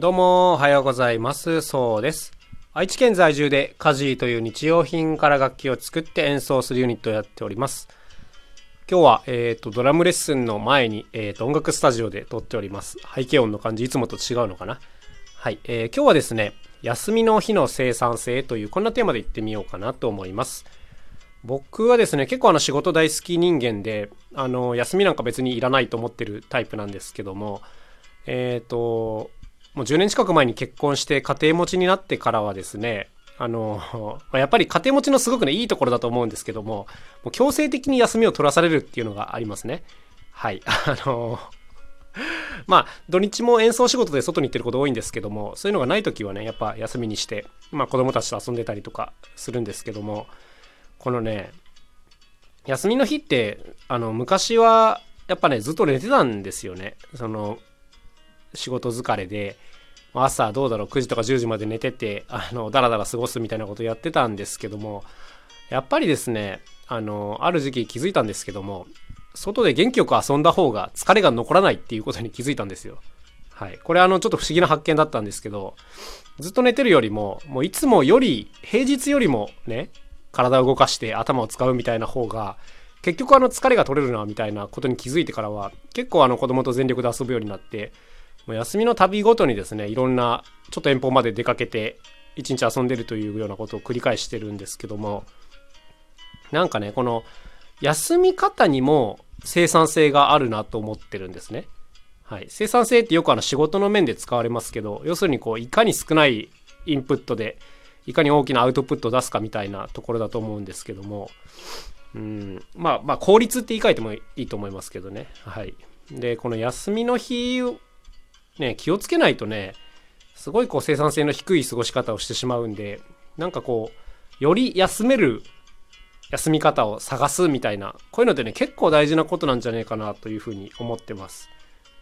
どうも、おはようございます。そうです。愛知県在住でカジーという日用品から楽器を作って演奏するユニットをやっております。今日は、えっ、と、ドラムレッスンの前に、えっ、と、音楽スタジオで撮っております。背景音の感じ、いつもと違うのかな？はい、えー今日はですね、休みの日の生産性という、こんなテーマでいってみようかなと思います。僕はですね、結構あの仕事大好き人間で、あの、休みなんか別にいらないと思ってるタイプなんですけども、えっ、と、もう10年近く前に結婚して家庭持ちになってからはですね、あの、まやっぱり家庭持ちのすごくね、いいところだと思うんですけども、もう強制的に休みを取らされるっていうのがありますね。はい。あの、まあ、土日も演奏仕事で外に行ってること多いんですけども、そういうのがない時はね、やっぱ休みにして、まあ子供たちと遊んでたりとかするんですけども、このね、休みの日って、あの、昔は、やっぱね、ずっと寝てたんですよね。その、仕事疲れで、朝どうだろう、9時とか10時まで寝てて、あの、だらだら過ごすみたいなことやってたんですけども、やっぱりですね、あの、ある時期気づいたんですけども、外で元気よく遊んだ方が疲れが残らないっていうことに気づいたんですよ。はい。これあの、ちょっと不思議な発見だったんですけど、ずっと寝てるよりも、もういつもより、平日よりもね、体を動かして頭を使うみたいな方が、結局あの疲れが取れるなみたいなことに気づいてからは、結構あの子供と全力で遊ぶようになって、もう休みの旅ごとにですね、いろんな、ちょっと遠方まで出かけて、一日遊んでるというようなことを繰り返してるんですけども、なんかね、この、休み方にも生産性があるなと思ってるんですね。はい。生産性ってよくあの仕事の面で使われますけど、要するにこう、いかに少ないインプットで、いかに大きなアウトプットを出すかみたいなところだと思うんですけども、うん、まあまあ効率って言い換えてもいいと思いますけどね。はい。で、この休みの日ね、気をつけないとね、すごいこう生産性の低い過ごし方をしてしまうんで、なんかこう、より休める休み方を探すみたいな、こういうのってね、結構大事なことなんじゃねえかなというふうに思ってます。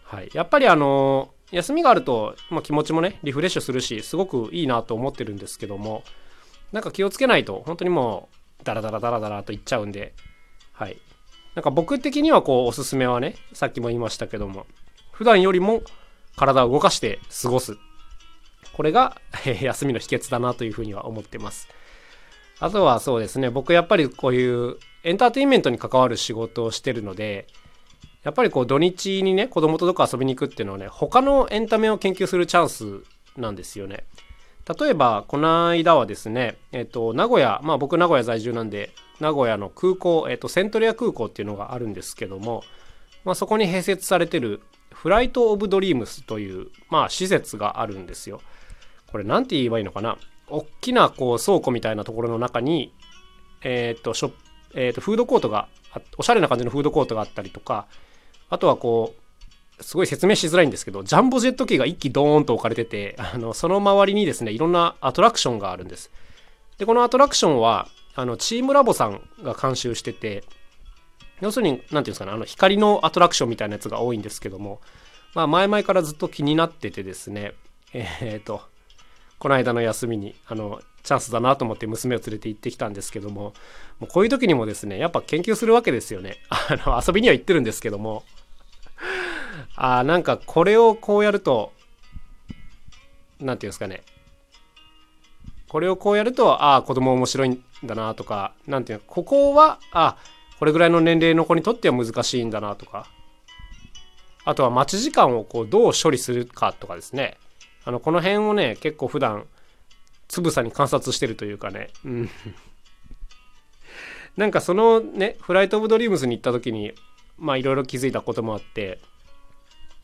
はい。やっぱりあの休みがあると、まあ、気持ちもね、リフレッシュするし、すごくいいなと思ってるんですけども、なんか気をつけないと、本当にもう、ダラダラダラダラといっちゃうんで、はい。なんか僕的にはこう、おすすめはね、さっきも言いましたけども、普段よりも体を動かして過ごす。これが、えー休みの秘訣だなというふうには思ってます。あとはそうですね、僕やっぱりこういうエンターテインメントに関わる仕事をしてるので、やっぱりこう土日にね、子供とどっか遊びに行くっていうのはね、他のエンタメを研究するチャンスなんですよね。例えば、この間はですね、えっ、と、名古屋、まあ僕名古屋在住なんで、名古屋の空港、えっ、と、セントレア空港っていうのがあるんですけども、まあそこに併設されてるフライト・オブ・ドリームスという、まあ施設があるんですよ。これなんて言えばいいのかな？大きなこう倉庫みたいなところの中に、えっ、と、ショ、えっ、と、フードコートが、おしゃれな感じのフードコートがあったりとか、あとはこう、すごい説明しづらいんですけど、ジャンボジェット機が一機ドーンと置かれてて、あの、その周りにですね、いろんなアトラクションがあるんです。で、このアトラクションは、あの、チームラボさんが監修してて、要するに、なんていうんですかね、あの、光のアトラクションみたいなやつが多いんですけども、まあ、前々からずっと気になっててですね、えっ、と、この間の休みに、あの、チャンスだなと思って娘を連れて行ってきたんですけども、もうこういう時にもですね、やっぱ研究するわけですよね。あの、遊びには行ってるんですけども、あなんかこれをこうやると、なんていうんですかね、これをこうやると、ああ、子供面白いんだなとか、なんていうの、ここは、ああこれぐらいの年齢の子にとっては難しいんだなとか、あとは待ち時間をこうどう処理するかとかですね、あの、この辺をね、結構普段、つぶさに観察してるというかね、うん。なんかそのね、フライト・オブ・ドリームスに行った時に、まあいろいろ気づいたこともあって、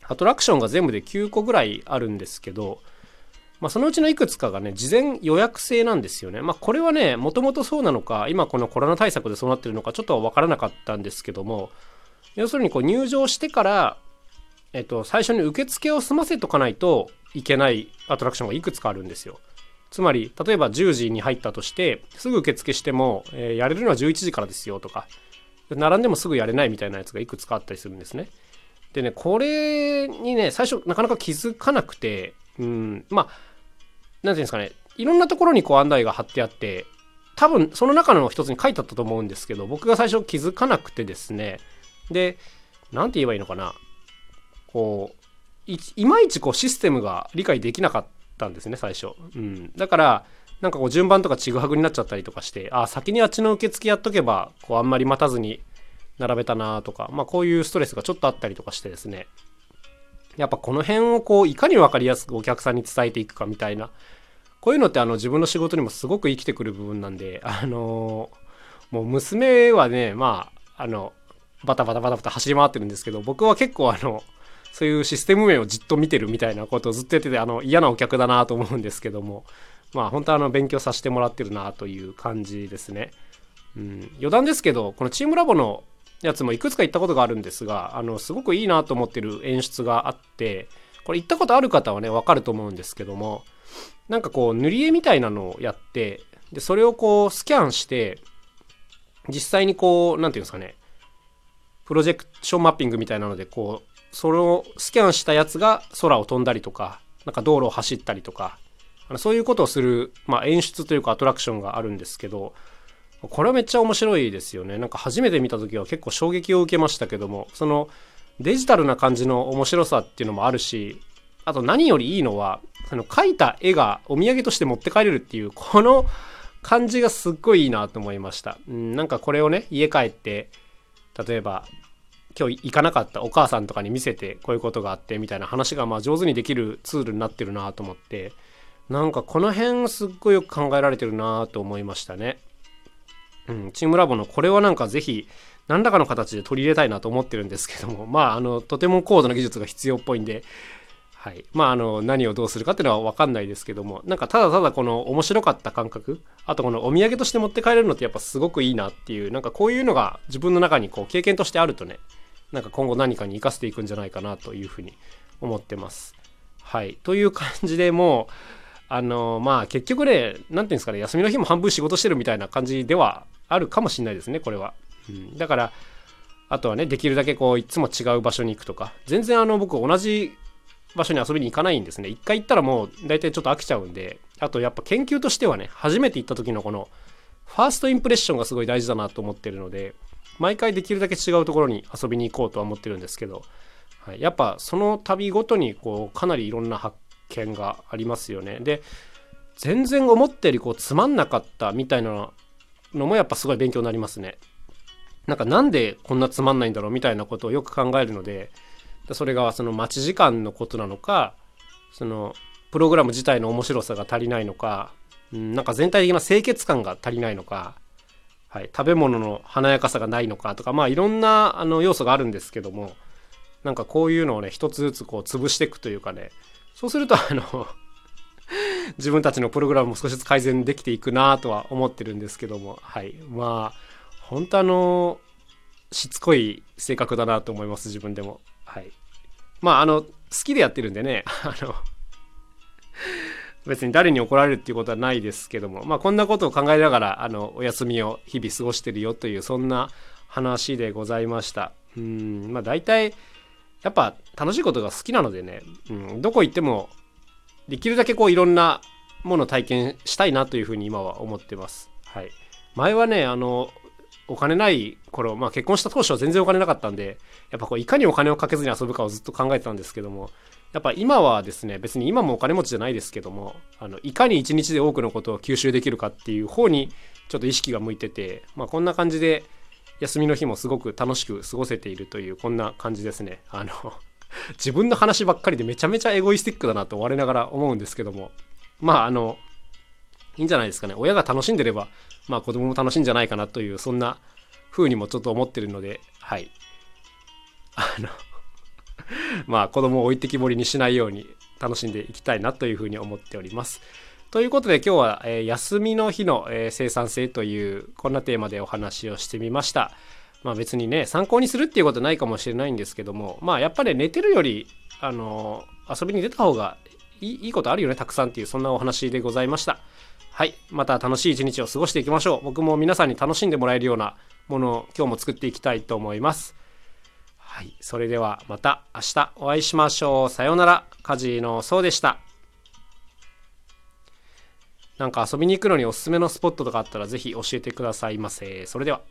アトラクションが全部で9個ぐらいあるんですけど、まあ、そのうちのいくつかがね、事前予約制なんですよね。まあ、これはね、もともとそうなのか、今このコロナ対策でそうなってるのか、ちょっとわからなかったんですけども、要するにこう入場してから、えっと、最初に受付を済ませとかないといけないアトラクションがいくつかあるんですよ。つまり、例えば10時に入ったとして、すぐ受付しても、えーやれるのは11時からですよとか、並んでもすぐやれないみたいなやつがいくつかあったりするんですね。でね、これにね、最初なかなか気づかなくて、うん、まあ、なんていうんですかね、いろんなところにこう案内が貼ってあって、多分その中の一つに書いてあったと思うんですけど、僕が最初気づかなくてですね、で、なんて言えばいいのかな、こう、いいまいちこうシステムが理解できなかったんですね最初、うん、だからなんかこう順番とかちぐはぐになっちゃったりとかしてあ先にあっちの受付やっとけばこうあんまり待たずに並べたなとか、まあ、こういうストレスがちょっとあったりとかしてですね。やっぱこの辺をこういかに分かりやすくお客さんに伝えていくかみたいなこういうのってあの自分の仕事にもすごく生きてくる部分なんで あの、もう娘はねまああのバタバタバタバタ走り回ってるんですけど僕は結構あのそういうシステム面をじっと見てるみたいなことをずっとやっててあの嫌なお客だなと思うんですけどもまあ本当あの勉強させてもらってるなという感じですね。うん、余談ですけどこのチームラボのやつもいくつか行ったことがあるんですがあのすごくいいなと思ってる演出があってこれ行ったことある方はねわかると思うんですけどもなんかこう塗り絵みたいなのをやってでそれをこうスキャンして実際にこう何て言うんですかねプロジェクションマッピングみたいなのでこうそれをスキャンしたやつが空を飛んだりとかなんか道路を走ったりとかそういうことをする、まあ、演出というかアトラクションがあるんですけどこれはめっちゃ面白いですよね。なんか初めて見た時は結構衝撃を受けましたけども。そのデジタルな感じの面白さっていうのもあるしあと何よりいいのはその描いた絵がお土産として持って帰れるっていうこの感じがすっごいいいなと思いました、うん、なんかこれをね家帰って例えば今日行かなかったお母さんとかに見せてこういうことがあってみたいな話がまあ上手にできるツールになってるなと思ってなんかこの辺すっごいよく考えられてるなと思いましたね。うん、チームラボのこれはなんかぜひ何らかの形で取り入れたいなと思ってるんですけども。まああのとても高度な技術が必要っぽいんで。はい。まあ、あの、何をどうするかっていうのは分かんないですけども、なんかただただこの面白かった感覚、あとこのお土産として持って帰れるのってやっぱすごくいいなっていう、なんかこういうのが自分の中にこう経験としてあるとね、なんか今後何かに生かしていくんじゃないかなというふうに思ってます。はい。という感じでもう、あのまあ結局ね、何て言うんですかね、休みの日も半分仕事してるみたいな感じではあるかもしれないですね、これは。うん、だから、あとはね、できるだけこう、いつも違う場所に行くとか、全然あの僕同じ場所に遊びに行かないんですね。一回行ったらもう大体ちょっと飽きちゃうんで、あとやっぱ研究としてはね、初めて行った時のこの、ファーストインプレッションがすごい大事だなと思ってるので、毎回できるだけ違うところに遊びに行こうとは思ってるんですけど、はい、やっぱその旅ごとにこうかなりいろんな発見がありますよね。で全然思ったよりこうつまんなかったみたいなのもやっぱすごい勉強になりますね。なんかなんでこんなつまんないんだろうみたいなことをよく考えるのでそれがその待ち時間のことなのかそのプログラム自体の面白さが足りないのか、うん、なんか全体的な清潔感が足りないのか、はい、食べ物の華やかさがないのかとかまあいろんなあの要素があるんですけどもなんかこういうのをね一つずつこう潰していくというかねそうするとあの自分たちのプログラムも少しずつ改善できていくなとは思ってるんですけども。はい。まあ本当あのしつこい性格だなと思います自分でも。はい。まああの好きでやってるんでね。あの別に誰に怒られるっていうことはないですけども。まあこんなことを考えながらあのお休みを日々過ごしてるよというそんな話でございました。うん。まあ大体やっぱ楽しいことが好きなのでね、うん、どこ行ってもできるだけこういろんなものを体験したいなというふうに今は思ってます。はい。前はね、あの、お金ない頃、まあ結婚した当初は全然お金なかったんで、やっぱこういかにお金をかけずに遊ぶかをずっと考えてたんですけども、やっぱ今はですね、別に今もお金持ちじゃないですけども、あの、いかに一日で多くのことを吸収できるかっていう方にちょっと意識が向いてて、まあこんな感じで、休みの日もすごく楽しく過ごせているというこんな感じですね。あの 自分の話ばっかりでめちゃめちゃエゴイスティックだなと我ながら思うんですけどもまああのいいんじゃないですかね親が楽しんでればまあ子供も楽しいんじゃないかなというそんな風にもちょっと思ってるのではいあの まあ子供を置いてきぼりにしないように楽しんでいきたいなというふうに思っております。ということで今日は、えー、休みの日の、えー、生産性というこんなテーマでお話をしてみました。まあ別にね参考にするっていうことないかもしれないんですけどもまあやっぱり寝てるよりあの遊びに出た方がいいいいことあるよねたくさんっていうそんなお話でございました。はいまた楽しい一日を過ごしていきましょう。僕も皆さんに楽しんでもらえるようなものを今日も作っていきたいと思います。はい、それではまた明日お会いしましょう。さようなら。カジのそうでした。なんか遊びに行くのにおすすめのスポットとかあったらぜひ教えてくださいませ。それでは。